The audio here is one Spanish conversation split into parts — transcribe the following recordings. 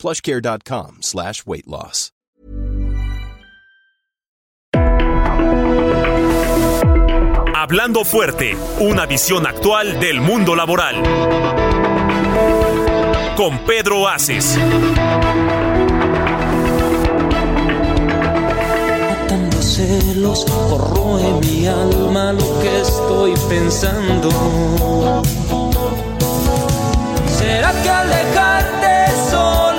plushcare.com slash weight loss. Hablando fuerte, una visión actual del mundo laboral. Con Pedro Aces. Matando celos, corroe mi alma lo que estoy pensando. ¿Será que alejarte un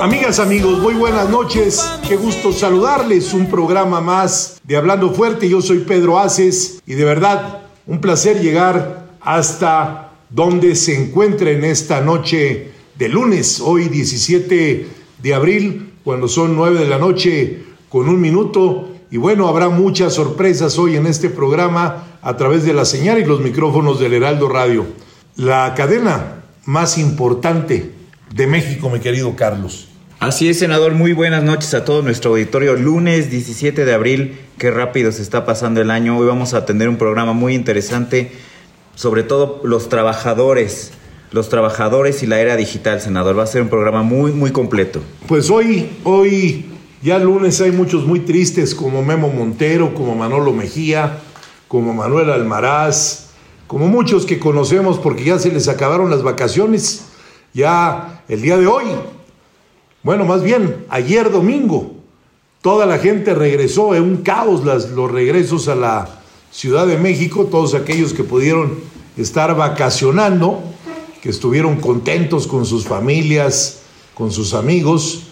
Amigas, amigos, muy buenas noches. Qué gusto saludarles. Un programa más de Hablando Fuerte. Yo soy Pedro Aces y de verdad un placer llegar hasta donde se encuentra en esta noche de lunes, hoy 17 de abril, cuando son 9 de la noche con un minuto. Y bueno, habrá muchas sorpresas hoy en este programa a través de la señal y los micrófonos del Heraldo Radio. La cadena más importante de México, mi querido Carlos. Así es, senador. Muy buenas noches a todo nuestro auditorio. Lunes 17 de abril, qué rápido se está pasando el año. Hoy vamos a tener un programa muy interesante, sobre todo los trabajadores, los trabajadores y la era digital, senador. Va a ser un programa muy, muy completo. Pues hoy, hoy, ya lunes hay muchos muy tristes, como Memo Montero, como Manolo Mejía, como Manuel Almaraz, como muchos que conocemos porque ya se les acabaron las vacaciones. Ya el día de hoy, bueno, más bien ayer domingo, toda la gente regresó en un caos las, los regresos a la Ciudad de México, todos aquellos que pudieron estar vacacionando, que estuvieron contentos con sus familias, con sus amigos.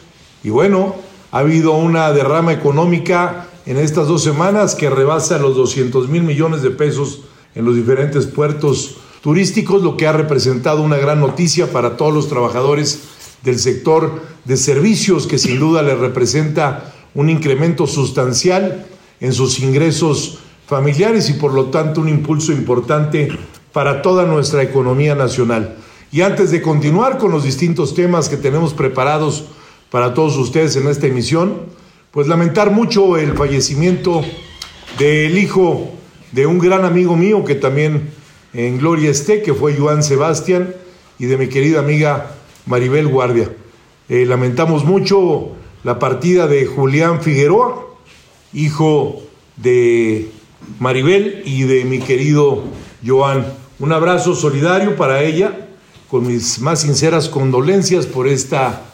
Y bueno, ha habido una derrama económica en estas dos semanas que rebasa los 200 mil millones de pesos en los diferentes puertos turísticos, lo que ha representado una gran noticia para todos los trabajadores del sector de servicios, que sin duda les representa un incremento sustancial en sus ingresos familiares y por lo tanto un impulso importante para toda nuestra economía nacional. Y antes de continuar con los distintos temas que tenemos preparados para todos ustedes en esta emisión, pues lamentar mucho el fallecimiento del hijo de un gran amigo mío que también en gloria esté, que fue Joan Sebastián, y de mi querida amiga Maribel Guardia. Eh, lamentamos mucho la partida de Julián Figueroa, hijo de Maribel y de mi querido Joan. Un abrazo solidario para ella, con mis más sinceras condolencias por esta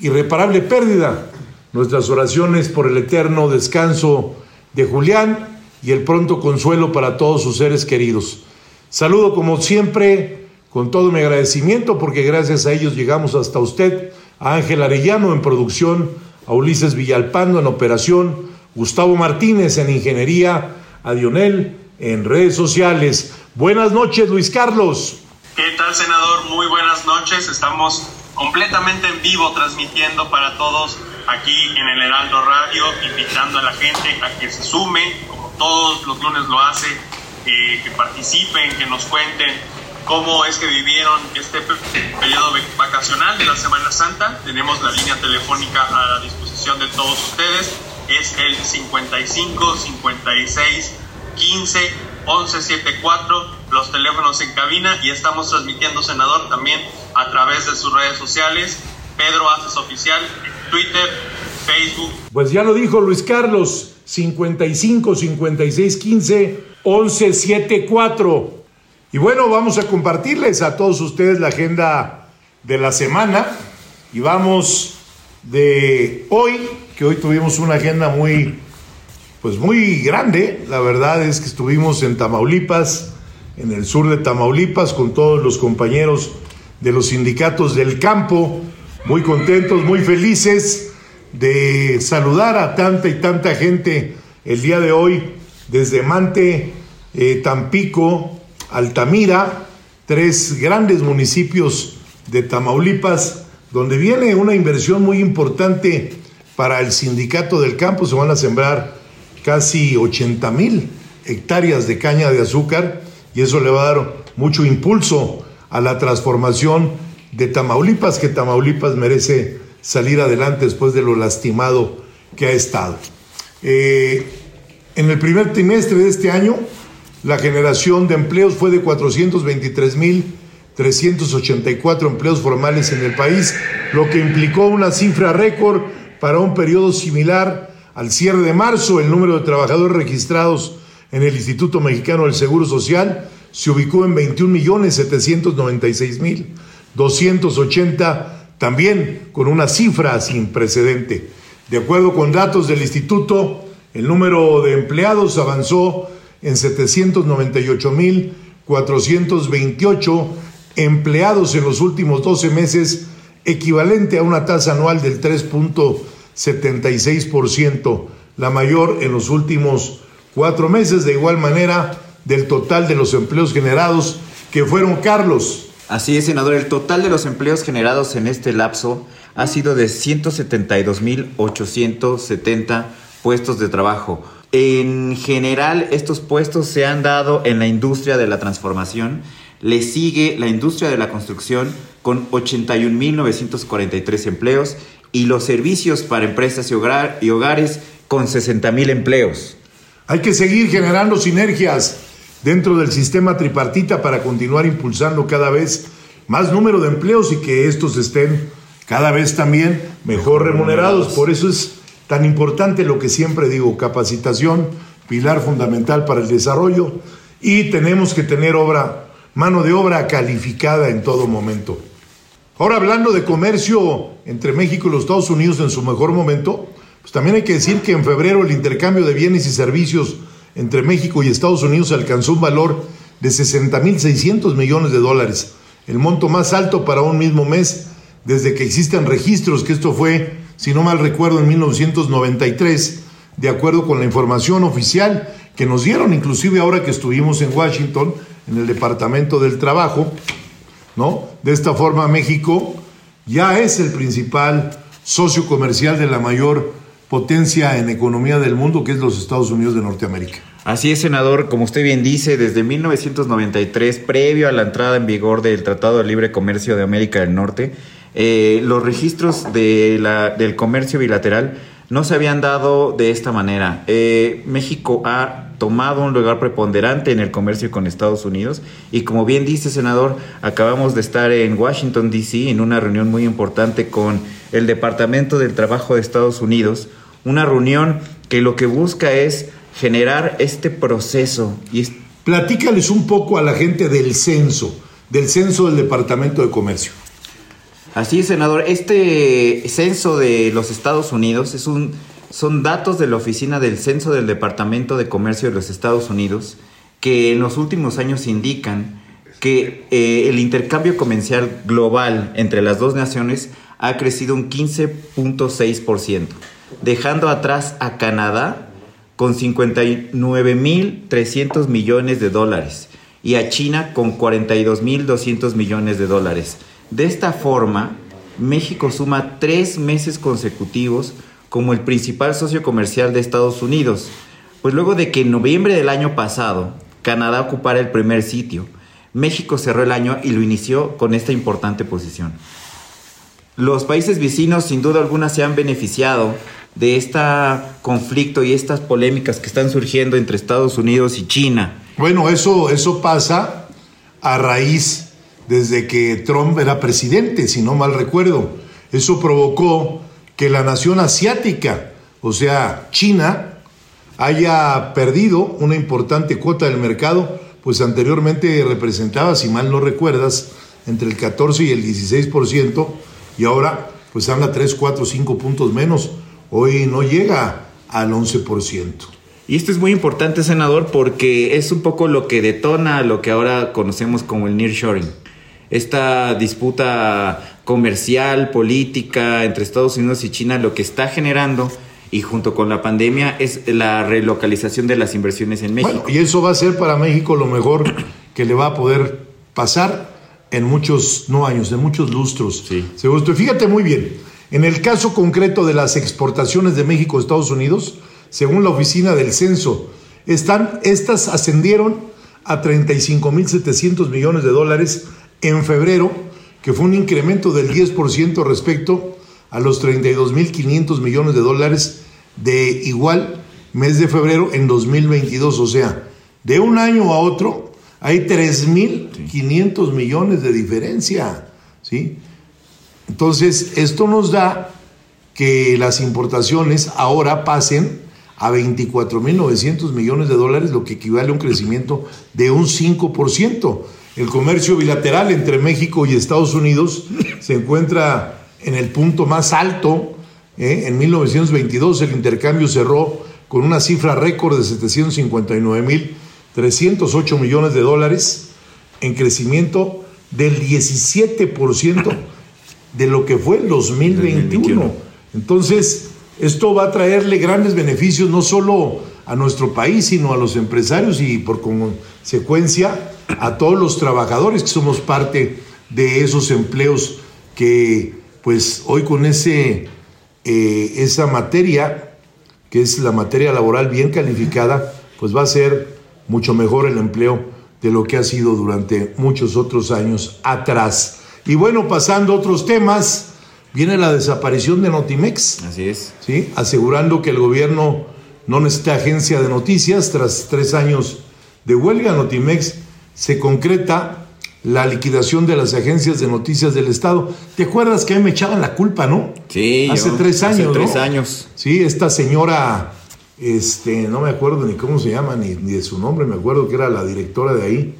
irreparable pérdida. Nuestras oraciones por el eterno descanso de Julián y el pronto consuelo para todos sus seres queridos. Saludo como siempre con todo mi agradecimiento porque gracias a ellos llegamos hasta usted, a Ángel Arellano en producción, a Ulises Villalpando en operación, Gustavo Martínez en ingeniería, a Dionel en redes sociales. Buenas noches, Luis Carlos. ¿Qué tal, senador? Muy buenas noches. Estamos completamente en vivo transmitiendo para todos aquí en el Heraldo Radio, invitando a la gente a que se sumen, como todos los lunes lo hace, que participen, que nos cuenten cómo es que vivieron este periodo vacacional de la Semana Santa. Tenemos la línea telefónica a la disposición de todos ustedes. Es el 55 56 15 11 74, los teléfonos en cabina y estamos transmitiendo, senador, también a través de sus redes sociales. Pedro Haces Oficial, Twitter, Facebook. Pues ya lo dijo Luis Carlos, 55 56 15 11 74. Y bueno, vamos a compartirles a todos ustedes la agenda de la semana y vamos de hoy, que hoy tuvimos una agenda muy, pues muy grande. La verdad es que estuvimos en Tamaulipas, en el sur de Tamaulipas, con todos los compañeros de los sindicatos del campo, muy contentos, muy felices de saludar a tanta y tanta gente el día de hoy desde Mante, eh, Tampico, Altamira, tres grandes municipios de Tamaulipas, donde viene una inversión muy importante para el sindicato del campo. Se van a sembrar casi 80 mil hectáreas de caña de azúcar y eso le va a dar mucho impulso a la transformación de Tamaulipas, que Tamaulipas merece salir adelante después de lo lastimado que ha estado. Eh, en el primer trimestre de este año, la generación de empleos fue de 423.384 empleos formales en el país, lo que implicó una cifra récord para un periodo similar al cierre de marzo. El número de trabajadores registrados en el Instituto Mexicano del Seguro Social se ubicó en 21.796.280, también con una cifra sin precedente. De acuerdo con datos del instituto, el número de empleados avanzó en 798.428 empleados en los últimos 12 meses, equivalente a una tasa anual del 3.76%, la mayor en los últimos cuatro meses, de igual manera del total de los empleos generados, que fueron Carlos. Así es, senador, el total de los empleos generados en este lapso ha sido de 172.870 puestos de trabajo. En general, estos puestos se han dado en la industria de la transformación. Le sigue la industria de la construcción con 81.943 empleos y los servicios para empresas y, hogar, y hogares con 60.000 empleos. Hay que seguir generando sinergias dentro del sistema tripartita para continuar impulsando cada vez más número de empleos y que estos estén cada vez también mejor remunerados. Por eso es tan importante lo que siempre digo, capacitación, pilar fundamental para el desarrollo y tenemos que tener obra, mano de obra calificada en todo momento. Ahora hablando de comercio entre México y los Estados Unidos en su mejor momento, pues también hay que decir que en febrero el intercambio de bienes y servicios entre México y Estados Unidos alcanzó un valor de 60.600 millones de dólares, el monto más alto para un mismo mes desde que existen registros, que esto fue, si no mal recuerdo, en 1993, de acuerdo con la información oficial que nos dieron, inclusive ahora que estuvimos en Washington, en el Departamento del Trabajo, ¿no? De esta forma México ya es el principal socio comercial de la mayor potencia en economía del mundo, que es los Estados Unidos de Norteamérica. Así es, senador, como usted bien dice, desde 1993, previo a la entrada en vigor del Tratado de Libre Comercio de América del Norte, eh, los registros de la, del comercio bilateral no se habían dado de esta manera. Eh, México ha tomado un lugar preponderante en el comercio con Estados Unidos y como bien dice senador, acabamos de estar en Washington, D.C. en una reunión muy importante con el Departamento del Trabajo de Estados Unidos, una reunión que lo que busca es generar este proceso. Y Platícales un poco a la gente del censo, del censo del Departamento de Comercio. Así es, senador. Este censo de los Estados Unidos es un, son datos de la Oficina del Censo del Departamento de Comercio de los Estados Unidos que en los últimos años indican que eh, el intercambio comercial global entre las dos naciones ha crecido un 15.6% dejando atrás a Canadá con 59.300 millones de dólares y a China con 42.200 millones de dólares. De esta forma, México suma tres meses consecutivos como el principal socio comercial de Estados Unidos, pues luego de que en noviembre del año pasado Canadá ocupara el primer sitio, México cerró el año y lo inició con esta importante posición. Los países vecinos sin duda alguna se han beneficiado de este conflicto y estas polémicas que están surgiendo entre Estados Unidos y China. Bueno, eso, eso pasa a raíz desde que Trump era presidente, si no mal recuerdo. Eso provocó que la nación asiática, o sea, China, haya perdido una importante cuota del mercado, pues anteriormente representaba, si mal no recuerdas, entre el 14 y el 16%, y ahora pues anda 3, 4, 5 puntos menos hoy no llega al 11%. Y esto es muy importante, senador, porque es un poco lo que detona lo que ahora conocemos como el nearshoring. Esta disputa comercial, política entre Estados Unidos y China, lo que está generando y junto con la pandemia es la relocalización de las inversiones en México. y eso va a ser para México lo mejor que le va a poder pasar en muchos, no años, en muchos lustros. Sí. Fíjate muy bien, en el caso concreto de las exportaciones de México a Estados Unidos, según la oficina del censo, están, estas ascendieron a 35.700 millones de dólares en febrero, que fue un incremento del 10% respecto a los 32.500 millones de dólares de igual mes de febrero en 2022. O sea, de un año a otro hay 3.500 millones de diferencia. ¿sí? Entonces, esto nos da que las importaciones ahora pasen a 24.900 millones de dólares, lo que equivale a un crecimiento de un 5%. El comercio bilateral entre México y Estados Unidos se encuentra en el punto más alto. ¿eh? En 1922 el intercambio cerró con una cifra récord de 759.308 millones de dólares, en crecimiento del 17% de lo que fue el 2021. Entonces, esto va a traerle grandes beneficios no solo a nuestro país, sino a los empresarios y por consecuencia a todos los trabajadores que somos parte de esos empleos que pues hoy con ese, eh, esa materia, que es la materia laboral bien calificada, pues va a ser mucho mejor el empleo de lo que ha sido durante muchos otros años atrás. Y bueno, pasando a otros temas, viene la desaparición de Notimex. Así es. ¿sí? asegurando que el gobierno no necesita agencia de noticias. Tras tres años de huelga, Notimex se concreta la liquidación de las agencias de noticias del Estado. ¿Te acuerdas que a mí me echaban la culpa, no? Sí. Hace yo- tres años, Hace tres ¿no? años. Sí, esta señora, este, no me acuerdo ni cómo se llama, ni, ni de su nombre, me acuerdo que era la directora de ahí,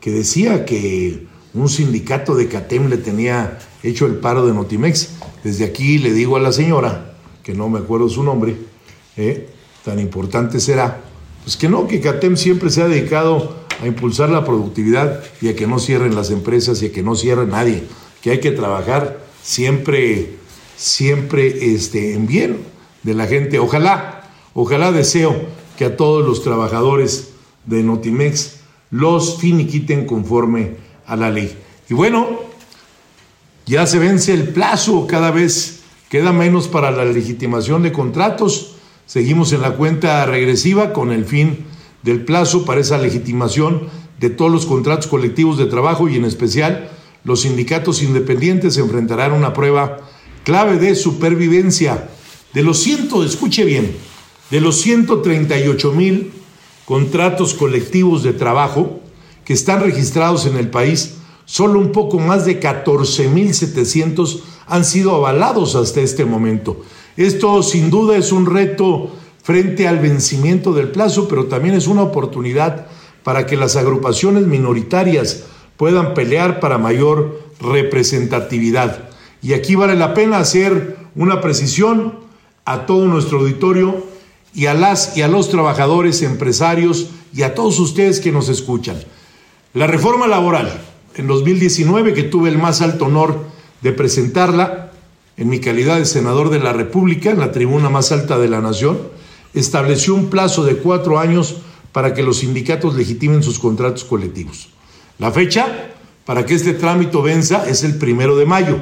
que decía que un sindicato de CATEM le tenía hecho el paro de Notimex. Desde aquí le digo a la señora, que no me acuerdo su nombre, ¿eh? tan importante será, pues que no, que CATEM siempre se ha dedicado a impulsar la productividad y a que no cierren las empresas y a que no cierre nadie, que hay que trabajar siempre, siempre este, en bien de la gente. Ojalá, ojalá deseo que a todos los trabajadores de Notimex los finiquiten conforme a la ley. Y bueno, ya se vence el plazo, cada vez queda menos para la legitimación de contratos. Seguimos en la cuenta regresiva con el fin del plazo para esa legitimación de todos los contratos colectivos de trabajo y en especial los sindicatos independientes enfrentarán una prueba clave de supervivencia. De los ciento, escuche bien, de los 138 mil contratos colectivos de trabajo que están registrados en el país, solo un poco más de 14.700 han sido avalados hasta este momento. Esto sin duda es un reto frente al vencimiento del plazo, pero también es una oportunidad para que las agrupaciones minoritarias puedan pelear para mayor representatividad. Y aquí vale la pena hacer una precisión a todo nuestro auditorio y a las y a los trabajadores, empresarios y a todos ustedes que nos escuchan. La reforma laboral en 2019, que tuve el más alto honor de presentarla en mi calidad de senador de la República, en la tribuna más alta de la nación, estableció un plazo de cuatro años para que los sindicatos legitimen sus contratos colectivos. La fecha para que este trámite venza es el primero de mayo,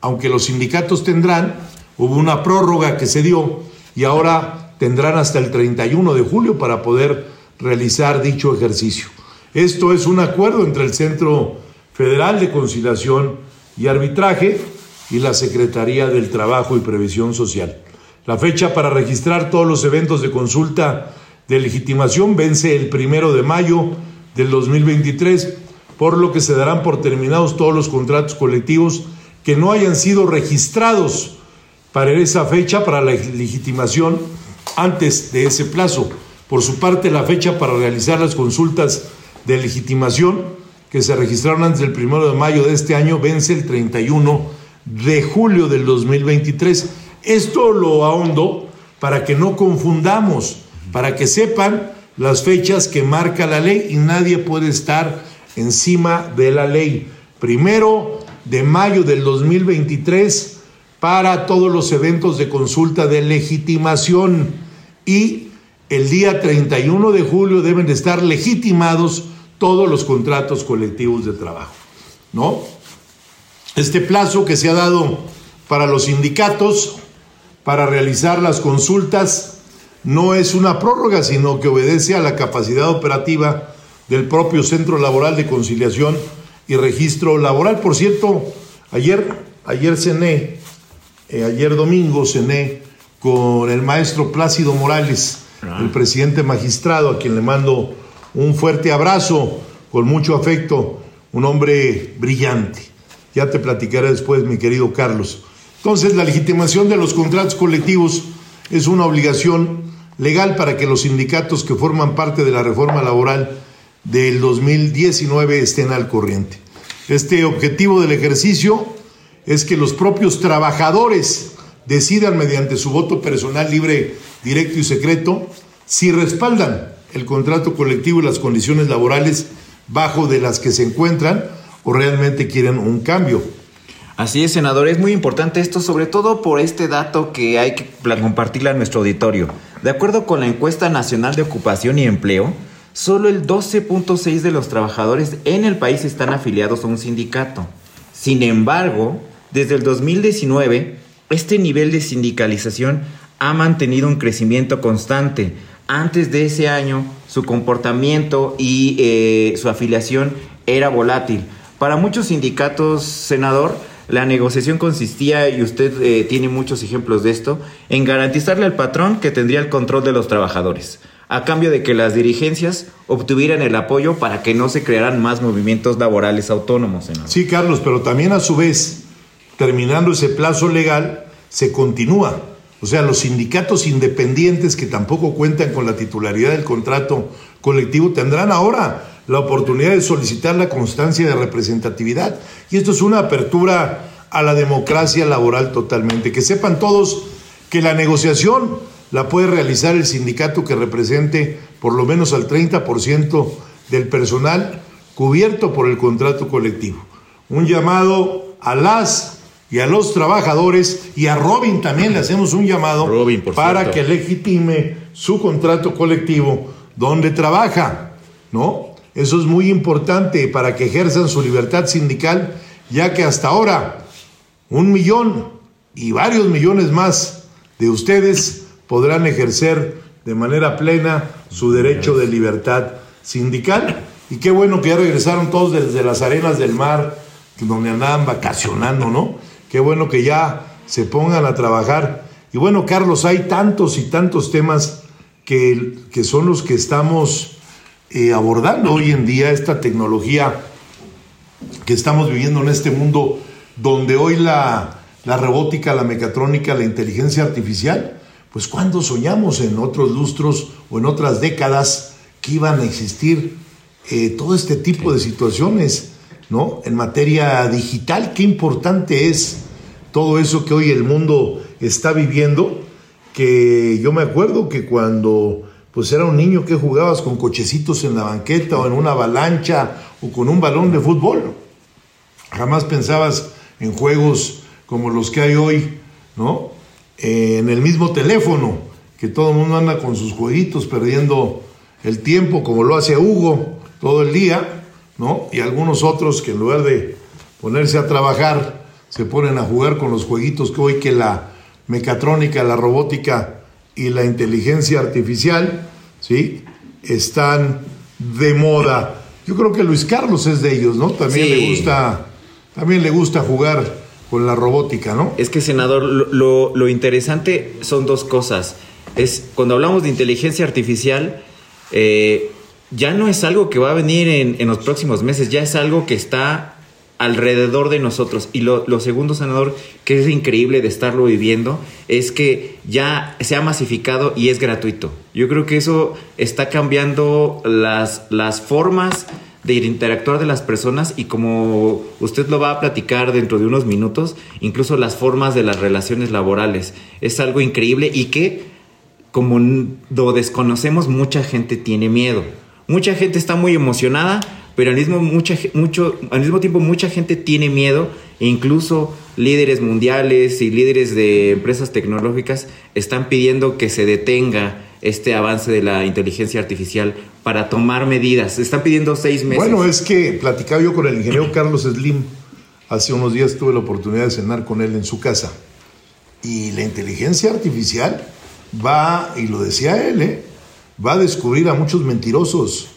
aunque los sindicatos tendrán, hubo una prórroga que se dio y ahora tendrán hasta el 31 de julio para poder realizar dicho ejercicio. Esto es un acuerdo entre el Centro Federal de Conciliación y Arbitraje y la Secretaría del Trabajo y Previsión Social. La fecha para registrar todos los eventos de consulta de legitimación vence el primero de mayo del 2023, por lo que se darán por terminados todos los contratos colectivos que no hayan sido registrados para esa fecha para la legitimación antes de ese plazo. Por su parte, la fecha para realizar las consultas de legitimación que se registraron antes del primero de mayo de este año vence el 31 de julio del 2023. Esto lo ahondo para que no confundamos, para que sepan las fechas que marca la ley y nadie puede estar encima de la ley. Primero de mayo del 2023 para todos los eventos de consulta de legitimación y el día 31 de julio deben de estar legitimados todos los contratos colectivos de trabajo. ¿no? Este plazo que se ha dado para los sindicatos para realizar las consultas no es una prórroga, sino que obedece a la capacidad operativa del propio Centro Laboral de Conciliación y Registro Laboral. Por cierto, ayer, ayer cené, eh, ayer domingo cené con el maestro Plácido Morales, Ah. el presidente magistrado, a quien le mando un fuerte abrazo con mucho afecto, un hombre brillante. Ya te platicaré después, mi querido Carlos. Entonces, la legitimación de los contratos colectivos es una obligación legal para que los sindicatos que forman parte de la reforma laboral del 2019 estén al corriente. Este objetivo del ejercicio es que los propios trabajadores decidan mediante su voto personal libre, directo y secreto si respaldan el contrato colectivo y las condiciones laborales bajo de las que se encuentran o realmente quieren un cambio. Así es, senador, es muy importante esto, sobre todo por este dato que hay que compartirle a nuestro auditorio. De acuerdo con la encuesta nacional de ocupación y empleo, solo el 12.6 de los trabajadores en el país están afiliados a un sindicato. Sin embargo, desde el 2019, este nivel de sindicalización ha mantenido un crecimiento constante. Antes de ese año, su comportamiento y eh, su afiliación era volátil. Para muchos sindicatos, senador, la negociación consistía, y usted eh, tiene muchos ejemplos de esto, en garantizarle al patrón que tendría el control de los trabajadores, a cambio de que las dirigencias obtuvieran el apoyo para que no se crearan más movimientos laborales autónomos. Sí, Carlos, pero también a su vez, terminando ese plazo legal, se continúa. O sea, los sindicatos independientes que tampoco cuentan con la titularidad del contrato colectivo tendrán ahora la oportunidad de solicitar la constancia de representatividad. Y esto es una apertura a la democracia laboral totalmente. Que sepan todos que la negociación la puede realizar el sindicato que represente por lo menos al 30% del personal cubierto por el contrato colectivo. Un llamado a las y a los trabajadores y a Robin también le hacemos un llamado Robin, para cierto. que legitime su contrato colectivo donde trabaja, ¿no? Eso es muy importante para que ejerzan su libertad sindical, ya que hasta ahora un millón y varios millones más de ustedes podrán ejercer de manera plena su derecho de libertad sindical. Y qué bueno que ya regresaron todos desde las arenas del mar, donde andaban vacacionando, ¿no? Qué bueno que ya se pongan a trabajar. Y bueno, Carlos, hay tantos y tantos temas que, que son los que estamos eh, abordando hoy en día, esta tecnología que estamos viviendo en este mundo donde hoy la, la robótica, la mecatrónica, la inteligencia artificial, pues cuando soñamos en otros lustros o en otras décadas que iban a existir eh, todo este tipo de situaciones, ¿no? En materia digital, qué importante es todo eso que hoy el mundo está viviendo, que yo me acuerdo que cuando pues era un niño que jugabas con cochecitos en la banqueta o en una avalancha o con un balón de fútbol. Jamás pensabas en juegos como los que hay hoy, ¿no? Eh, en el mismo teléfono, que todo el mundo anda con sus jueguitos perdiendo el tiempo, como lo hace Hugo todo el día, ¿no? Y algunos otros que en lugar de ponerse a trabajar, se ponen a jugar con los jueguitos que hoy que la mecatrónica, la robótica y la inteligencia artificial, ¿sí? Están de moda. Yo creo que Luis Carlos es de ellos, ¿no? También Sí. le gusta, también le gusta jugar con la robótica, ¿no? Es que, senador, lo, lo- lo interesante son dos cosas. Es cuando hablamos de inteligencia artificial, eh, ya no es algo que va a venir en, en los próximos meses, ya es algo que está alrededor de nosotros. Y lo, lo segundo, senador, que es increíble de estarlo viviendo, es que ya se ha masificado y es gratuito. Yo creo que eso está cambiando las, las formas de interactuar de las personas y como usted lo va a platicar dentro de unos minutos, incluso las formas de las relaciones laborales. Es algo increíble y que como lo desconocemos, mucha gente tiene miedo. Mucha gente está muy emocionada, pero al mismo, mucha, mucho, al mismo tiempo mucha gente tiene miedo e incluso líderes mundiales y líderes de empresas tecnológicas están pidiendo que se detenga este avance de la inteligencia artificial para tomar medidas? Están pidiendo seis meses. Bueno, es que platicaba yo con el ingeniero Carlos Slim. Hace unos días tuve la oportunidad de cenar con él en su casa. Y la inteligencia artificial va, y lo decía él, ¿eh? va a descubrir a muchos mentirosos,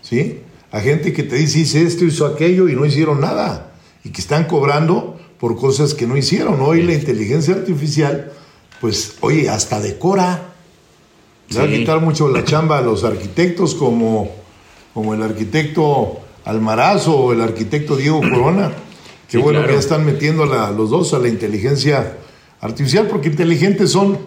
¿sí? A gente que te dice, hice esto, hizo aquello y no hicieron nada. Y que están cobrando por cosas que no hicieron. Hoy la inteligencia artificial, pues, oye, hasta decora. Le va a quitar mucho la chamba a los arquitectos como, como el arquitecto Almarazo o el arquitecto Diego Corona. Qué Sí, bueno claro. que ya están metiendo la- los dos a la inteligencia artificial, porque inteligentes son,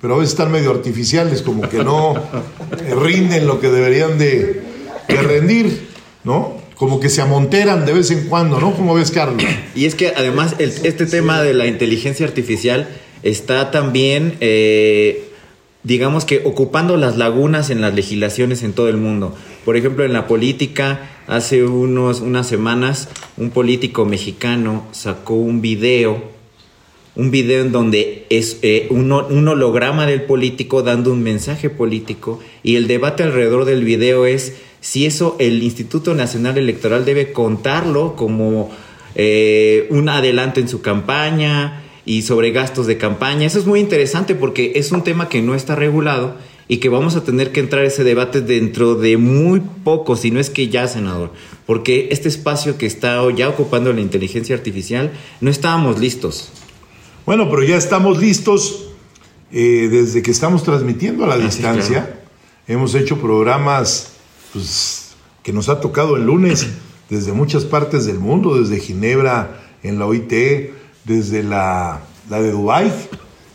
pero a veces están medio artificiales, como que no rinden lo que deberían de, de rendir, ¿no? Como que se amonteran de vez en cuando, ¿no? Como ves, Carlos? Y es que además el- este tema de la inteligencia artificial está también, eh, digamos que ocupando las lagunas en las legislaciones en todo el mundo. Por ejemplo, en la política, hace unos, unas semanas, un político mexicano sacó un video, un video en donde es eh, un, un holograma del político dando un mensaje político y el debate alrededor del video es si eso el Instituto Nacional Electoral debe contarlo como eh, un adelanto en su campaña y sobre gastos de campaña. Eso es muy interesante porque es un tema que no está regulado y que vamos a tener que entrar a ese debate dentro de muy poco, si no es que ya, senador, porque este espacio que está ya ocupando la inteligencia artificial, no estábamos listos. Bueno, pero ya estamos listos eh, desde que estamos transmitiendo a la Ah, distancia. claro. Hemos hecho programas pues, que nos ha tocado el lunes desde muchas partes del mundo, desde Ginebra, en la OIT, desde la, la de Dubái,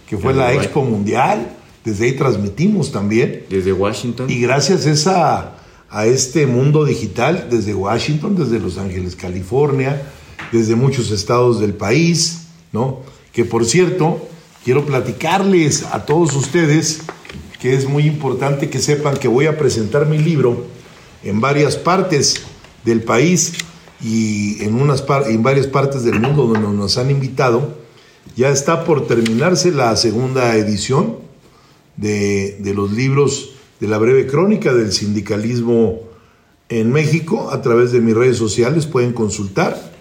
que fue la. Expo Mundial. Desde ahí transmitimos también. Desde Washington. Y gracias esa, a este mundo digital, desde Washington, desde Los Ángeles, California, desde muchos estados del país, ¿no? Que por cierto, quiero platicarles a todos ustedes que es muy importante que sepan que voy a presentar mi libro en varias partes del país y en, varias partes del mundo donde nos han invitado. Ya está por terminarse la segunda edición de, los libros de la breve crónica del sindicalismo en México a través de mis redes sociales. Pueden consultar,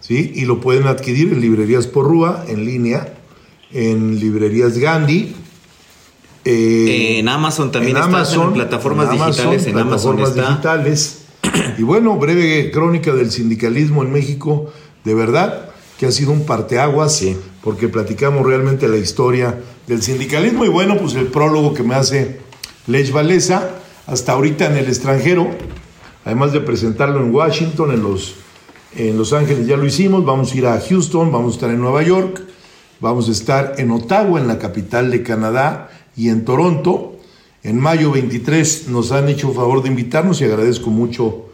¿sí? Y lo pueden adquirir en librerías Porrúa, en línea, en librerías Gandhi. Eh, en Amazon también en está, Amazon, en plataformas en Amazon, digitales, en Amazon plataformas está. digitales. Y bueno, breve crónica del sindicalismo en México, de verdad que ha sido un parteaguas, Sí. porque platicamos realmente la historia del sindicalismo y bueno, pues el prólogo que me hace Lech Valesa, hasta ahorita en el extranjero, además de presentarlo en Washington, en los, en Los Ángeles ya lo hicimos, vamos a ir a Houston, vamos a estar en Nueva York, vamos a estar en Ottawa, en la capital de Canadá, y en Toronto. En mayo 23 nos han hecho favor de invitarnos y agradezco mucho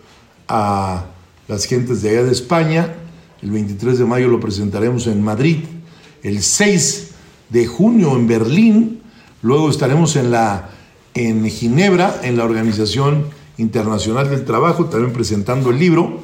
a las gentes de allá de España. El 23 de mayo lo presentaremos en Madrid. El 6 de junio en Berlín. Luego estaremos en, la, en Ginebra, en la Organización Internacional del Trabajo, también presentando el libro.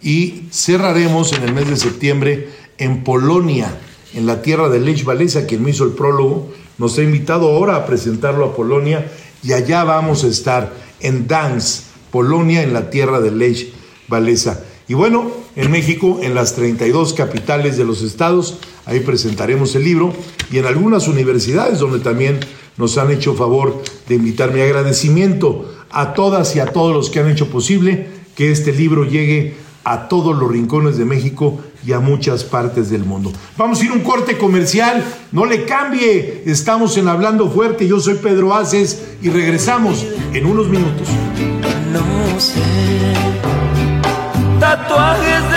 Y cerraremos en el mes de septiembre en Polonia, en la tierra de Lech Walesa, quien me hizo el prólogo. Nos ha invitado ahora a presentarlo a Polonia y allá vamos a estar en Danz, Polonia, en la tierra de Lech Walesa. Y bueno, en México, en las 32 capitales de los estados, ahí presentaremos el libro y en algunas universidades donde también nos han hecho favor de invitar mi agradecimiento a todas y a todos los que han hecho posible que este libro llegue a todos los rincones de México y a muchas partes del mundo. Vamos a ir a un corte comercial, no le cambie, estamos en Hablando Fuerte, yo soy Pedro Aces y regresamos en unos minutos. No sé. Tatuajes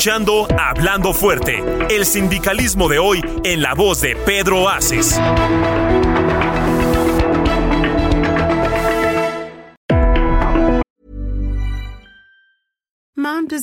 escuchando Hablando Fuerte, el sindicalismo de hoy en la voz de Pedro Aces.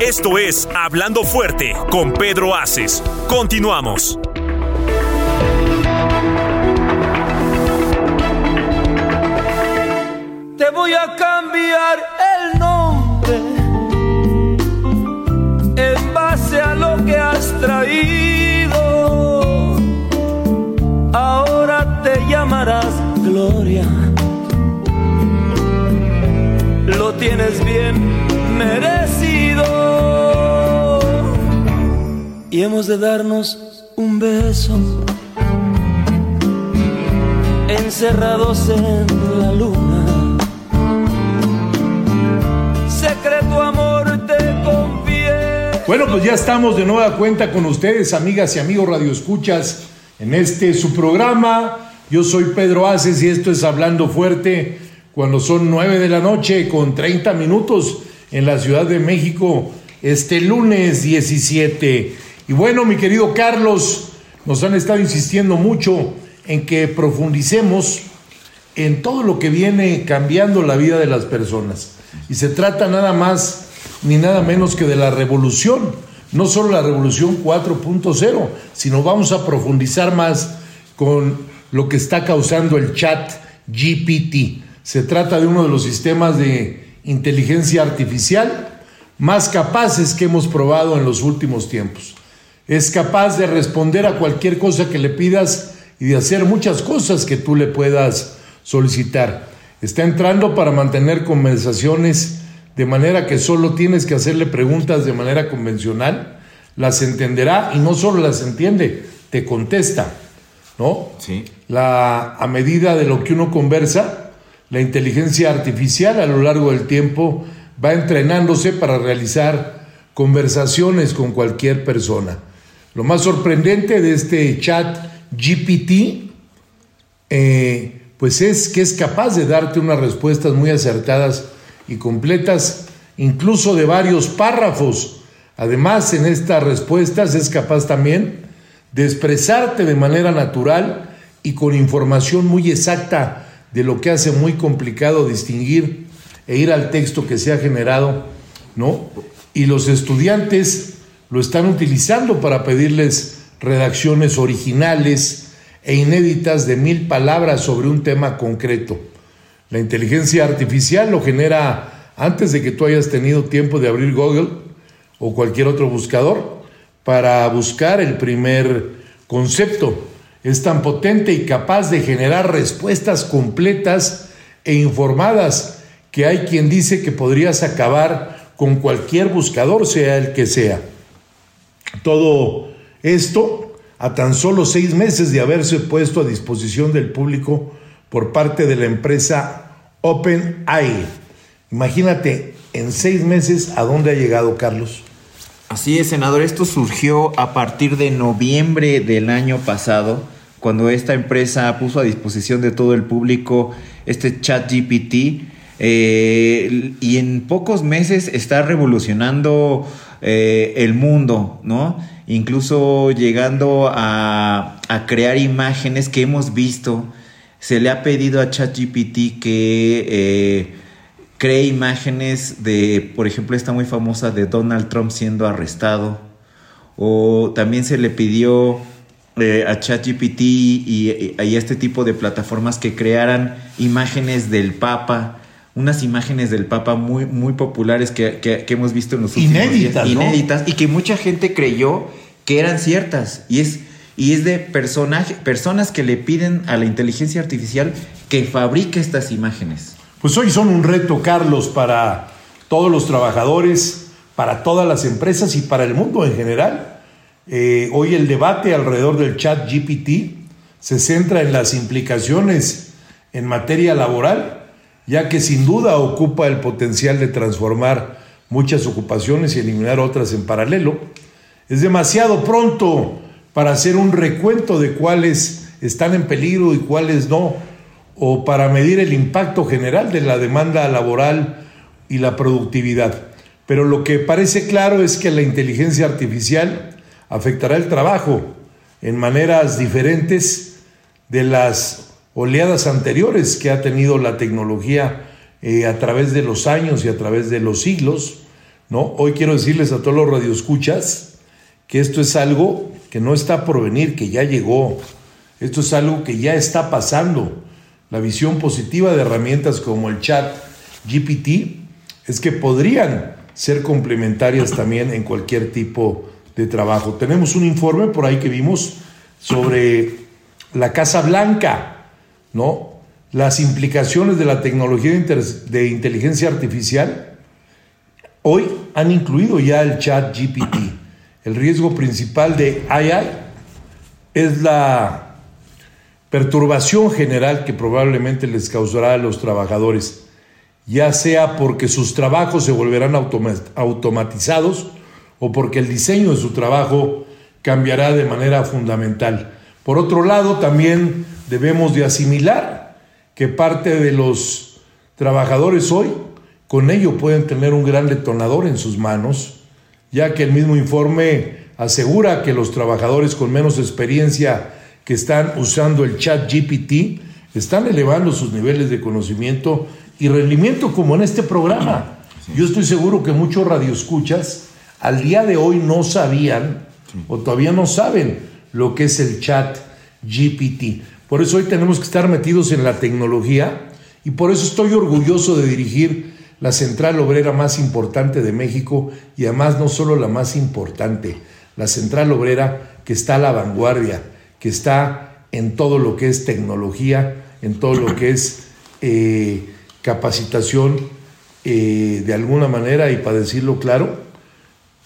Esto es Hablando Fuerte con Pedro Aces. Continuamos. Te voy a cambiar el nombre en base a lo que has traído. Ahora te llamarás Gloria. Lo tienes bien merecido. Y hemos de darnos un beso. Encerrados en la luna. Secreto amor te confié. Bueno, pues ya estamos de nueva cuenta con ustedes, amigas y amigos radioescuchas, en este su programa. Yo soy Pedro Aces y esto es Hablando Fuerte cuando son 9 de la noche con 30 minutos en la Ciudad de México este lunes 17. Y bueno, mi querido Carlos, nos han estado insistiendo mucho en que profundicemos en todo lo que viene cambiando la vida de las personas. Y se trata nada más ni nada menos que de la revolución, no solo la revolución 4.0, sino vamos a profundizar más con lo que está causando el chat GPT. Se trata de uno de los sistemas de inteligencia artificial más capaces que hemos probado en los últimos tiempos. Es capaz de responder a cualquier cosa que le pidas y de hacer muchas cosas que tú le puedas solicitar. Está entrando para mantener conversaciones de manera que solo tienes que hacerle preguntas de manera convencional, las entenderá y no solo las entiende, te contesta, ¿no? Sí. La, a medida de lo que uno conversa, la inteligencia artificial a lo largo del tiempo va entrenándose para realizar conversaciones con cualquier persona. Lo más sorprendente de este chat GPT, eh, pues es que es capaz de darte unas respuestas muy acertadas y completas, incluso de varios párrafos. Además, en estas respuestas es capaz también de expresarte de manera natural y con información muy exacta de lo que hace muy complicado distinguir e ir al texto que se ha generado, ¿no? Y los estudiantes lo están utilizando para pedirles redacciones originales e inéditas de mil palabras sobre un tema concreto. La inteligencia artificial lo genera antes de que tú hayas tenido tiempo de abrir Google o cualquier otro buscador para buscar el primer concepto. Es tan potente y capaz de generar respuestas completas e informadas que hay quien dice que podrías acabar con cualquier buscador, sea el que sea. Todo esto a tan solo seis meses de haberse puesto a disposición del público por parte de la empresa OpenAI. Imagínate, en seis meses, ¿a dónde ha llegado Carlos? Así es, senador. Esto surgió a partir de noviembre del año pasado, cuando esta empresa puso a disposición de todo el público este chat GPT. eh, y en pocos meses está revolucionando eh, el mundo, ¿no? Incluso llegando a, crear imágenes que hemos visto. Se le ha pedido a ChatGPT que eh, cree imágenes de, por ejemplo, esta muy famosa de Donald Trump siendo arrestado. O también se le pidió eh, a ChatGPT y, y, a este tipo de plataformas que crearan imágenes del Papa unas imágenes del Papa muy, muy populares que, que- que hemos visto en los últimos Inéditas, días. ¿no? Inéditas, y que mucha gente creyó que eran ciertas. Y es, y es de personaje, personas que le piden a la inteligencia artificial que fabrique estas imágenes. Pues hoy son un reto, Carlos, para todos los trabajadores, para todas las empresas y para el mundo en general. Eh, hoy el debate alrededor del chat GPT se centra en las implicaciones en materia laboral, ya que sin duda ocupa el potencial de transformar muchas ocupaciones y eliminar otras en paralelo. Es demasiado pronto para hacer un recuento de cuáles están en peligro y cuáles no, o para medir el impacto general de la demanda laboral y la productividad. Pero lo que parece claro es que la inteligencia artificial afectará el trabajo en maneras diferentes de las oleadas anteriores que ha tenido la tecnología eh, a través de los años y a través de los siglos. ¿no? Hoy quiero decirles a todos los radioescuchas que esto es algo que no está por venir, que ya llegó. Esto es algo que ya está pasando. La visión positiva de herramientas como el chat GPT es que podrían ser complementarias también en cualquier tipo de trabajo. Tenemos un informe por ahí que vimos sobre la Casa Blanca, ¿no? Las implicaciones de la tecnología de, inteligencia artificial hoy han incluido ya el chat GPT. El riesgo principal de AI es la perturbación general que probablemente les causará a los trabajadores, ya sea porque sus trabajos se volverán automa- automatizados o porque el diseño de su trabajo cambiará de manera fundamental. Por otro lado, también debemos de asimilar que parte de los trabajadores hoy con ello pueden tener un gran detonador en sus manos, ya que el mismo informe asegura que los trabajadores con menos experiencia que están usando el chat GPT están elevando sus niveles de conocimiento y rendimiento como en este programa. Yo estoy seguro que muchos radioescuchas al día de hoy no sabían o todavía no saben lo que es el chat GPT. Por eso hoy tenemos que estar metidos en la tecnología y por eso estoy orgulloso de dirigir la central obrera más importante de México y además no solo la más importante, la central obrera que está a la vanguardia, que está en todo lo que es tecnología, en todo lo que es eh, capacitación eh, de alguna manera y para decirlo claro,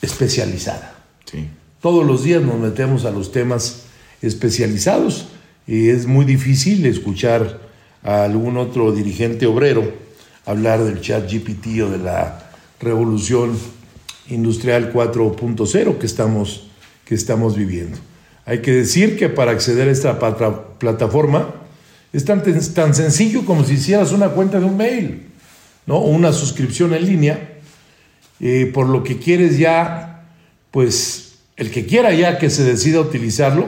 especializada. Sí. Todos los días nos metemos a los temas especializados y es muy difícil escuchar a algún otro dirigente obrero hablar del chat GPT o de la revolución industrial 4.0 que estamos, que estamos viviendo. Hay que decir que para acceder a esta plataforma es tan, tan sencillo como si hicieras una cuenta de un mail, ¿no? O una suscripción en línea, eh, por lo que quieres ya, pues el que quiera ya que se decida utilizarlo,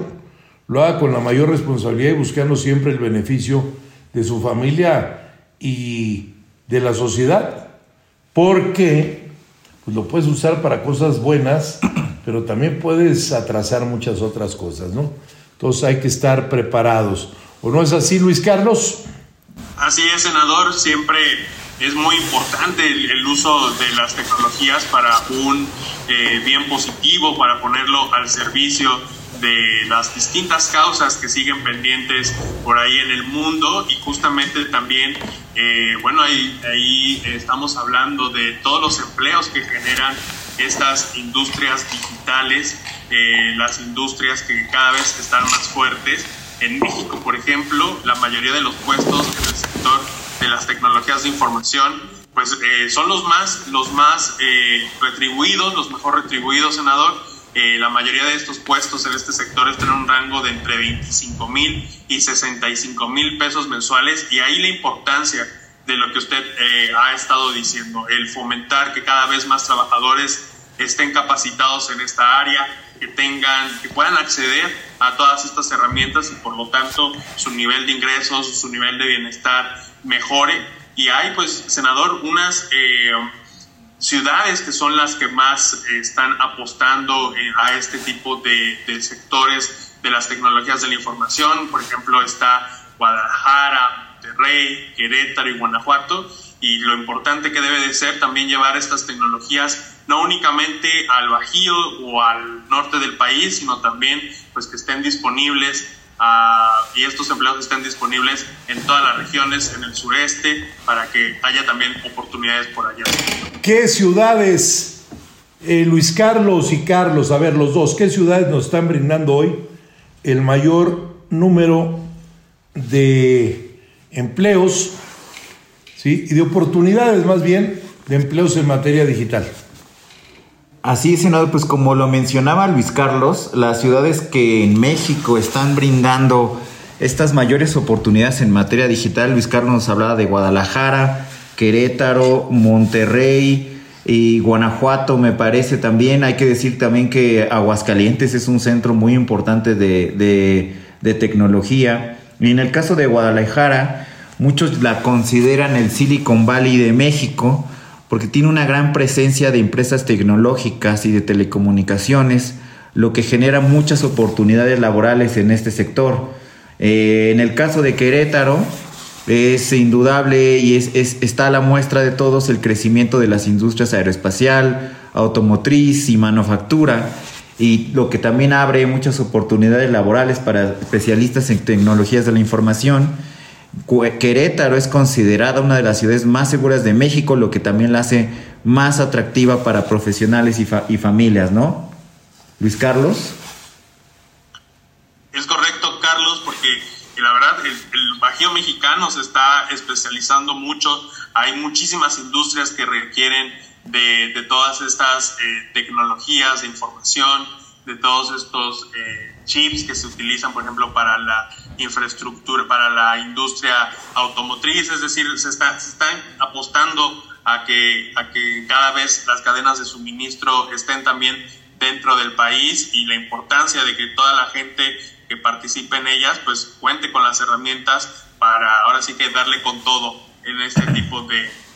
lo haga con la mayor responsabilidad y buscando siempre el beneficio de su familia y de la sociedad, porque pues, lo puedes usar para cosas buenas, pero también puedes atrasar muchas otras cosas, ¿no? Entonces hay que estar preparados. ¿O no es así, Luis Carlos? Así es, senador, siempre es muy importante el, el uso de las tecnologías para un eh, bien positivo, para ponerlo al servicio de las distintas causas que siguen pendientes por ahí en el mundo y justamente también, eh, bueno, ahí, ahí estamos hablando de todos los empleos que generan estas industrias digitales, eh, las industrias que cada vez están más fuertes. En México, por ejemplo, la mayoría de los puestos en el sector de las tecnologías de información, pues eh, son los más, los más eh, retribuidos, los mejor retribuidos, senador. Eh, la mayoría de estos puestos en este sector están en un rango de entre 25 mil y 65 mil pesos mensuales y ahí la importancia de lo que usted eh, ha estado diciendo, el fomentar que cada vez más trabajadores estén capacitados en esta área, que tengan, que puedan acceder a todas estas herramientas y por lo tanto su nivel de ingresos, su nivel de bienestar mejore. Y hay, pues, senador, unas eh, ciudades que son las que más eh, están apostando eh, a este tipo de, de sectores de las tecnologías de la información. Por ejemplo, está Guadalajara, Monterrey, Querétaro y Guanajuato. y lo importante que debe de ser también llevar estas tecnologías no únicamente al Bajío o al norte del país, sino también pues que estén disponibles y estos empleos estén disponibles en todas las regiones, en el sureste, para que haya también oportunidades por allá. ¿Qué ciudades, eh, Luis Carlos y Carlos, a ver los dos, qué ciudades nos están brindando hoy el mayor número de empleos ¿sí? y de oportunidades más bien de empleos en materia digital? Así es, senador, pues como lo mencionaba Luis Carlos, las ciudades que en México están brindando estas mayores oportunidades en materia digital, Luis Carlos nos hablaba de Guadalajara, Querétaro, Monterrey y Guanajuato, me parece también. Hay que decir también que Aguascalientes es un centro muy importante de, de tecnología. Y en el caso de Guadalajara, muchos la consideran el Silicon Valley de México porque tiene una gran presencia de empresas tecnológicas y de telecomunicaciones, lo que genera muchas oportunidades laborales en este sector. Eh, en el caso de Querétaro, es indudable y es, está a la muestra de todos el crecimiento de las industrias aeroespacial, automotriz y manufactura, y lo que también abre muchas oportunidades laborales para especialistas en tecnologías de la información Querétaro es considerada una de las ciudades más seguras de México, lo que también la hace más atractiva para profesionales y, familias, ¿no? Luis Carlos. Es correcto, Carlos, porque la verdad el, Bajío mexicano se está especializando mucho. Hay muchísimas industrias que requieren de, todas estas eh, tecnologías de información, de todos estos eh, chips que se utilizan, por ejemplo, para la infraestructura, para la industria automotriz, es decir, se, se están apostando a que, a que cada vez las cadenas de suministro estén también dentro del país y la importancia de que toda la gente que participe en ellas pues cuente con las herramientas para ahora sí que darle con todo en este tipo de.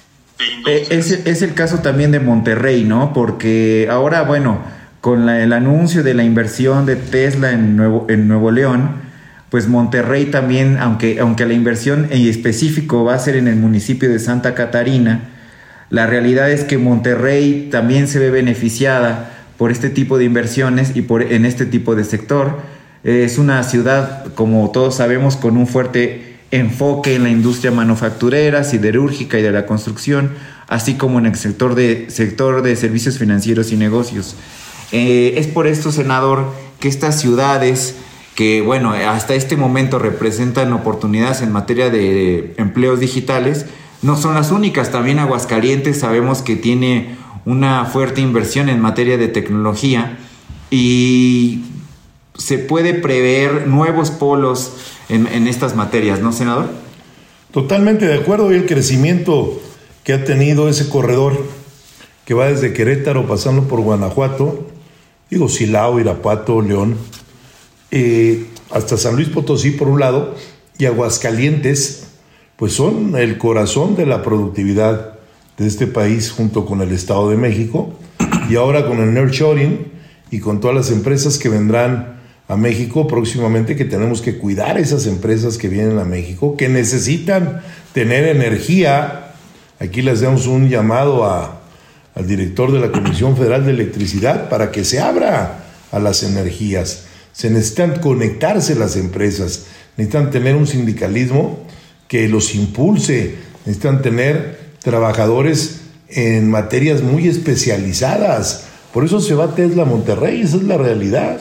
Es, es el caso también de Monterrey, ¿no? Porque ahora, bueno, con el anuncio de la inversión de Tesla en Nuevo, en Nuevo León, pues Monterrey también, aunque, aunque la inversión en específico va a ser en el municipio de Santa Catarina, la realidad es que Monterrey también se ve beneficiada por este tipo de inversiones y por, en este tipo de sector. Es una ciudad, como todos sabemos, con un fuerte enfoque en la industria manufacturera, siderúrgica y de la construcción, así como en el sector de, sector de servicios financieros y negocios. Eh, es por esto, senador, que estas ciudades que, bueno, hasta este momento representan oportunidades en materia de empleos digitales, no son las únicas. También Aguascalientes sabemos que tiene una fuerte inversión en materia de tecnología y se puede prever nuevos polos en, estas materias, ¿no, senador? Totalmente de acuerdo y el crecimiento que ha tenido ese corredor que va desde Querétaro pasando por Guanajuato digo, Silao, Irapuato, León, eh, hasta San Luis Potosí por un lado, y Aguascalientes, pues son el corazón de la productividad de este país junto con el Estado de México, y ahora con el Nurturing y con todas las empresas que vendrán a México próximamente, que tenemos que cuidar esas empresas que vienen a México, que necesitan tener energía. Aquí les damos un llamado a, al director de la Comisión Federal de Electricidad para que se abra a las energías. Se necesitan conectarse las empresas, necesitan tener un sindicalismo que los impulse, necesitan tener trabajadores en materias muy especializadas. Por eso se va Tesla Monterrey, esa es la realidad.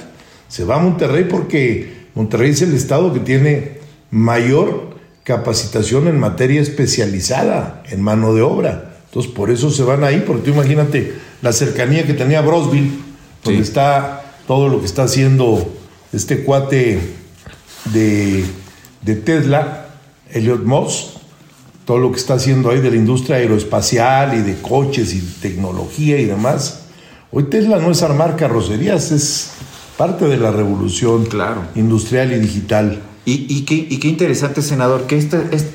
Se va a Monterrey porque Monterrey es el estado que tiene mayor capacitación en materia especializada, en mano de obra. Entonces, por eso se van ahí, porque tú imagínate la cercanía que tenía Brosville, donde está todo lo que está haciendo este cuate de, de Tesla, Elliot Moss, todo lo que está haciendo ahí de la industria aeroespacial y de coches y tecnología y demás. Hoy Tesla no es armar carrocerías, es parte de la revolución claro. industrial y digital. Y, y, qué, y qué interesante, senador, que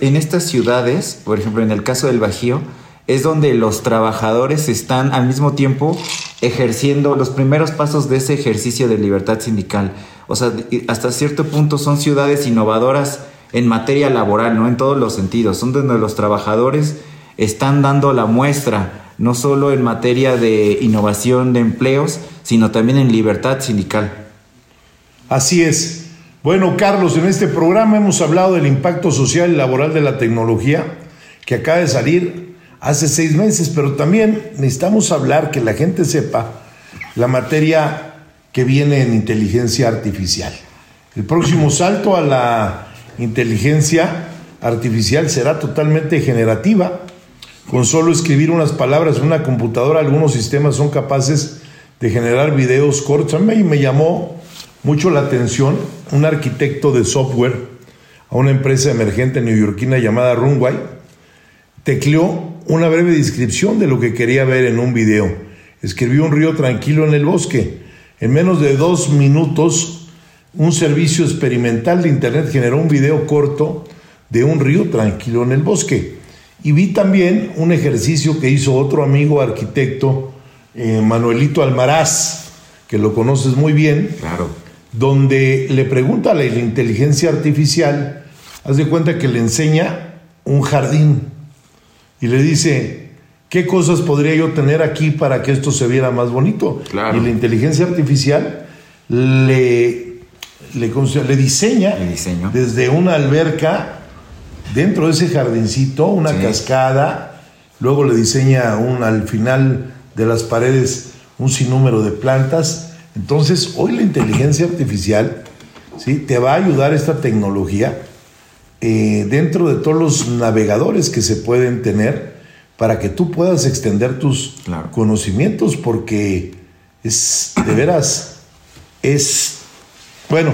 en estas ciudades, por ejemplo, en el caso del Bajío, es donde los trabajadores están al mismo tiempo ejerciendo los primeros pasos de ese ejercicio de libertad sindical. O sea, hasta cierto punto son ciudades innovadoras en materia laboral, no en todos los sentidos. Son donde los trabajadores están dando la muestra, no solo en materia de innovación de empleos, sino también en libertad sindical. Así es. Bueno, Carlos, en este programa hemos hablado del impacto social y laboral de la tecnología que acaba de salir hace seis meses, pero también necesitamos hablar que la gente sepa la materia que viene en inteligencia artificial. El próximo salto a la inteligencia artificial será totalmente generativa. Con solo escribir unas palabras en una computadora, algunos sistemas son capaces de generar videos cortos. A mí me llamó mucho la atención un arquitecto de software a una empresa emergente neoyorquina llamada Runway. Tecleó una breve descripción de lo que quería ver en un video. Escribió un río tranquilo en el bosque. En menos de dos minutos, un servicio experimental de Internet generó un video corto de un río tranquilo en el bosque. Y vi también un ejercicio que hizo otro amigo arquitecto, eh, Manuelito Almaraz, que lo conoces muy bien, Claro. donde le pregunta a la inteligencia artificial, haz de cuenta que le enseña un jardín y le dice, ¿qué cosas podría yo tener aquí para que esto se viera más bonito? Claro. Y la inteligencia artificial le, le, diseña desde una alberca dentro de ese jardincito, una Sí. cascada, luego le diseña un, al final de las paredes un sinnúmero de plantas. Entonces, hoy la inteligencia artificial ¿sí? te va a ayudar esta tecnología eh, dentro de todos los navegadores que se pueden tener para que tú puedas extender tus Claro. conocimientos, porque es de veras, es, bueno,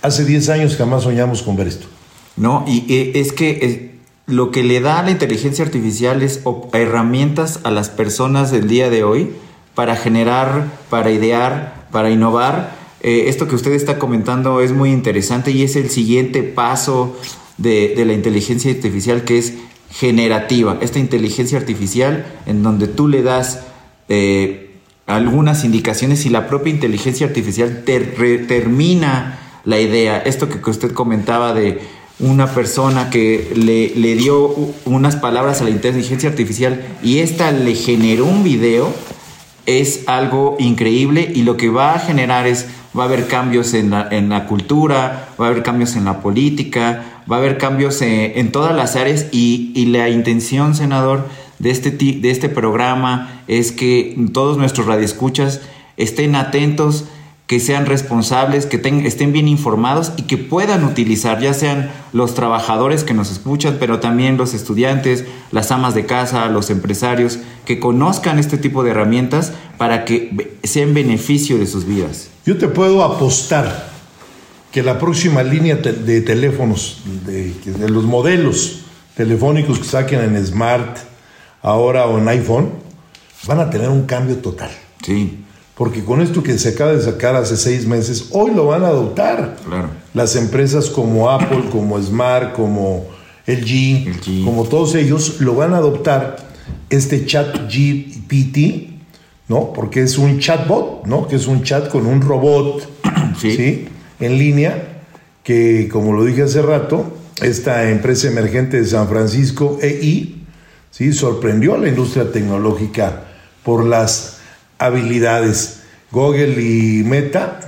hace 10 años jamás soñamos con ver esto. No, y eh, es que lo que le da la inteligencia artificial es herramientas a las personas del día de hoy para generar, para idear, para innovar. Eh, esto que usted está comentando es muy interesante y es el siguiente paso de, de la inteligencia artificial que es generativa. Esta inteligencia artificial en donde tú le das eh, algunas indicaciones y la propia inteligencia artificial te termina la idea. Esto que, que usted comentaba de una persona que le, le dio unas palabras a la inteligencia artificial y esta le generó un video, es algo increíble y lo que va a generar es, va a haber cambios en la, en la cultura, va a haber cambios en la política, va a haber cambios en, en todas las áreas y, y la intención, senador, de este, de este programa es que todos nuestros radioescuchas estén atentos, que sean responsables, que ten- estén bien informados y que puedan utilizar, ya sean los trabajadores que nos escuchan, pero también los estudiantes, las amas de casa, los empresarios, que conozcan este tipo de herramientas para que sea en beneficio de sus vidas. Yo te puedo apostar que la próxima línea de teléfonos, de, de los modelos telefónicos que saquen en Smart ahora o en iPhone, van a tener un cambio total. Sí, Porque con esto que se acaba de sacar hace seis meses, hoy lo van a adoptar. Claro. Las empresas como Apple, como Smart, como LG, LG. como todos ellos, lo van a adoptar este chat GPT, ¿no? Porque es un chatbot, ¿no? Que es un chat con un robot, Sí. ¿sí? En línea, que como lo dije hace rato, esta empresa emergente de San Francisco, EI, ¿sí? sorprendió a la industria tecnológica por las habilidades. Google y Meta,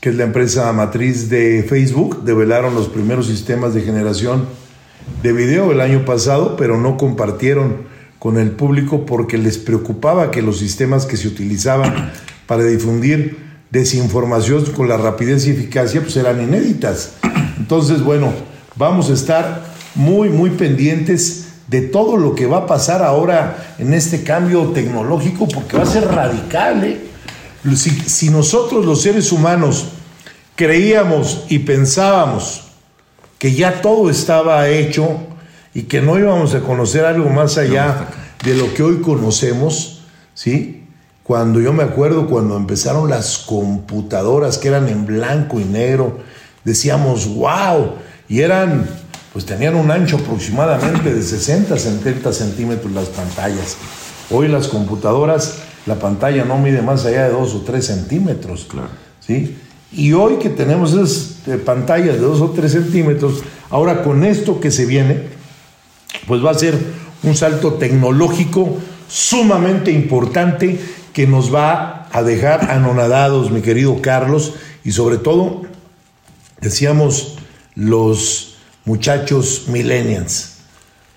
que es la empresa matriz de Facebook, develaron los primeros sistemas de generación de video el año pasado, pero no compartieron con el público porque les preocupaba que los sistemas que se utilizaban para difundir desinformación con la rapidez y eficacia pues eran inéditas. Entonces, bueno, vamos a estar muy, muy pendientes de todo lo que va a pasar ahora en este cambio tecnológico porque va a ser radical. ¿eh? Si, si nosotros los seres humanos creíamos y pensábamos que ya todo estaba hecho y que no íbamos a conocer algo más allá de lo que hoy conocemos, ¿sí? Cuando yo me acuerdo cuando empezaron las computadoras que eran en blanco y negro, decíamos, wow, y eran, pues tenían un ancho aproximadamente de 60, 70 centímetros las pantallas. Hoy las computadoras, la pantalla no mide más allá de 2 o 3 centímetros. Claro. ¿sí? Y hoy que tenemos esas eh, pantallas de 2 o 3 centímetros, ahora con esto que se viene, pues va a ser un salto tecnológico sumamente importante que nos va a dejar anonadados, mi querido Carlos, y sobre todo, decíamos, los muchachos millennials.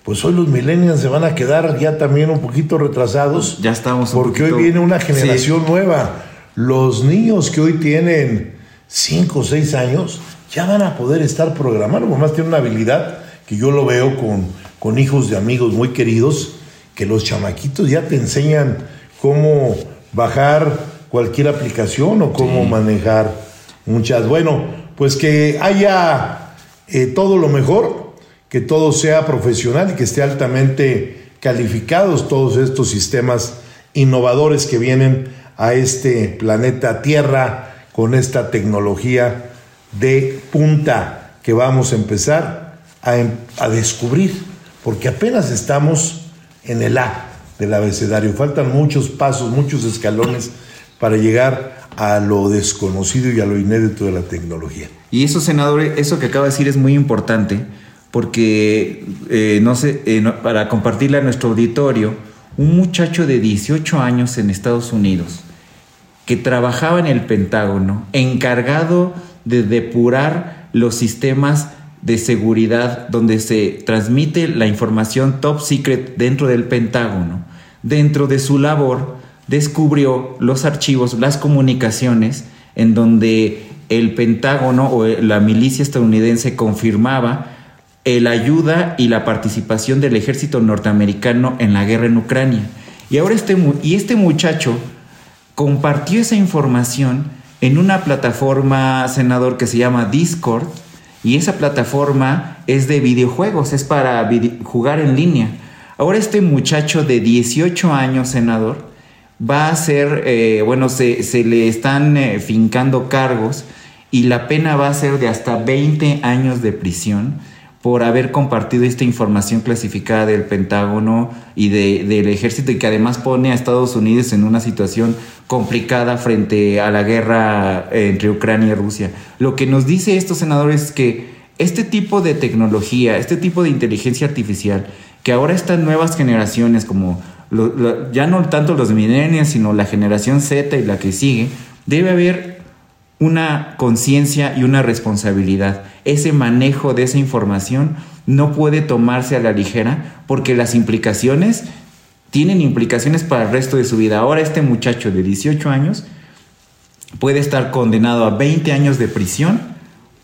Pues hoy los millennials se van a quedar ya también un poquito retrasados. Ya estamos. porque hoy viene una generación nueva. Los niños que hoy tienen 5 o 6 años ya van a poder estar programando. Además tienen una habilidad que yo lo veo con, con hijos de amigos muy queridos, que los chamaquitos ya te enseñan cómo bajar cualquier aplicación o cómo manejar muchas. Bueno, pues que haya eh, todo lo mejor, que todo sea profesional y que esté altamente calificados todos estos sistemas innovadores que vienen a este planeta Tierra con esta tecnología de punta que vamos a empezar a, em, a descubrir, porque apenas estamos en el A del abecedario. Faltan muchos pasos, muchos escalones para llegar a lo desconocido y a lo inédito de la tecnología. Y eso, senador, eso que acaba de decir es muy importante porque, eh, no sé, eh, para compartirle a nuestro auditorio, un muchacho de 18 años en Estados Unidos que trabajaba en el Pentágono, encargado de depurar los sistemas de seguridad donde se transmite la información top secret dentro del Pentágono, dentro de su labor descubrió los archivos, las comunicaciones, en donde el Pentágono o la milicia estadounidense confirmaba la ayuda y la participación del ejército norteamericano en la guerra en Ucrania. Y ahora este, y este muchacho compartió esa información en una plataforma, senador, que se llama Discord, y esa plataforma es de videojuegos, es para jugar en línea. Ahora este muchacho de 18 años, senador, va a ser, eh, bueno, se, le están eh, fincando cargos y la pena va a ser de hasta 20 años de prisión por haber compartido esta información clasificada del Pentágono y del ejército y que además pone a Estados Unidos en una situación complicada frente a la guerra entre Ucrania y Rusia. Lo que nos dice estos senadores es que este tipo de tecnología, este tipo de inteligencia artificial, que ahora estas nuevas generaciones, como ya no tanto los millennials, sino la generación Z y la que sigue, debe haber una conciencia y una responsabilidad. Ese manejo de esa información no puede tomarse a la ligera porque las implicaciones tienen implicaciones para el resto de su vida. Ahora este muchacho de 18 años puede estar condenado a 20 años de prisión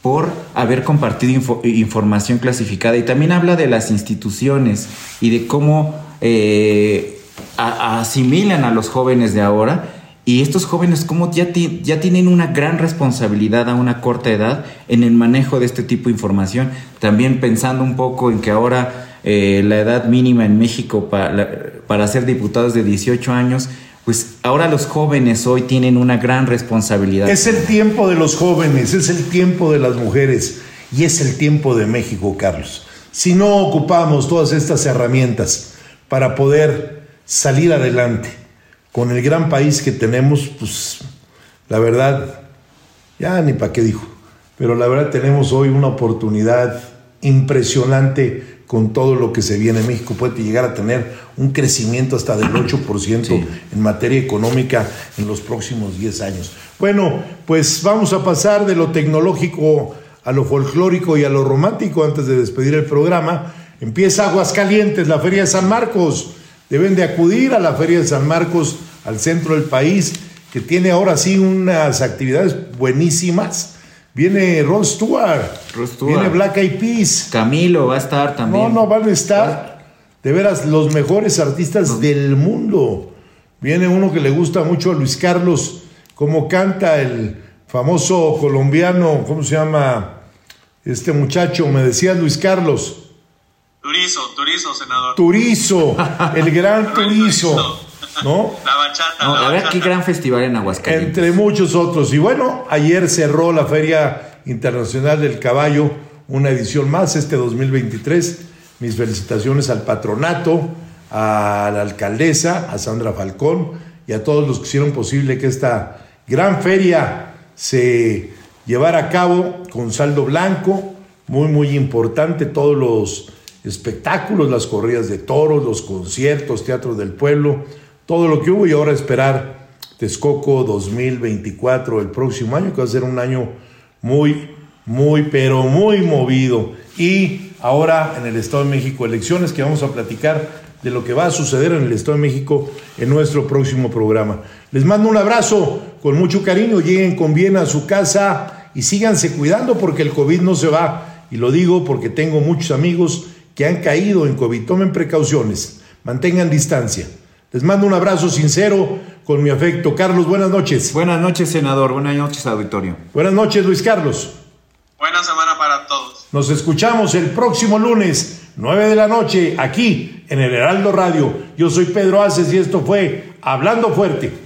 por haber compartido información clasificada. Y también habla de las instituciones y de cómo eh, asimilan a los jóvenes de ahora. Y estos jóvenes como ya, ya tienen una gran responsabilidad a una corta edad en el manejo de este tipo de información. También pensando un poco en que ahora eh, la edad mínima en México para, para ser diputados de 18 años pues ahora los jóvenes hoy tienen una gran responsabilidad. Es el tiempo de los jóvenes, es el tiempo de las mujeres y es el tiempo de México, Carlos. Si no ocupamos todas estas herramientas para poder salir adelante con el gran país que tenemos, pues la verdad, ya ni para qué dijo, pero la verdad tenemos hoy una oportunidad impresionante con todo lo que se viene. México puede llegar a tener un crecimiento hasta del 8% en materia económica en los próximos 10 años. Bueno, pues vamos a pasar de lo tecnológico a lo folclórico y a lo romántico antes de despedir el programa. Empieza Aguascalientes, la Feria de San Marcos. Deben de acudir a la Feria de San Marcos, al centro del país, que tiene ahora sí unas actividades buenísimas Viene Ron Stewart. Viene Black Eyed Peas. Camilo va a estar también. No, no, van a estar de veras los mejores artistas del mundo. Viene uno que le gusta mucho a Luis Carlos, cómo canta el famoso colombiano, ¿cómo se llama? Este muchacho, me decía Luis Carlos. Turizo, Turizo, senador. Turizo, el gran Turizo. ¿no? La bachata. qué gran festival en Aguascalientes. Entre muchos otros. Y bueno, ayer cerró la Feria Internacional del Caballo, una edición más, este 2023. Mis felicitaciones al patronato, a la alcaldesa, a Sandra Falcón y a todos los que hicieron posible que esta gran feria se llevara a cabo con saldo blanco, muy, muy importante. Todos los espectáculos, las corridas de toros, los conciertos, teatros del pueblo, todo lo que hubo y ahora esperar Texcoco 2024 el próximo año, que va a ser un año muy, muy, pero muy movido. Y ahora en el Estado de México elecciones que vamos a platicar de lo que va a suceder en el Estado de México en nuestro próximo programa. Les mando un abrazo con mucho cariño, lleguen con bien a su casa y síganse cuidando porque el COVID no se va. Y lo digo porque tengo muchos amigos que han caído en COVID. Tomen precauciones, mantengan distancia. Les mando un abrazo sincero con mi afecto. Carlos, buenas noches. Buenas noches, senador. Buenas noches, auditorio. Buenas noches, Luis Carlos. Buena semana para todos. Nos escuchamos el próximo lunes, 9 de la noche, aquí en el Heraldo Radio. Yo soy Pedro Aces y esto fue Hablando Fuerte.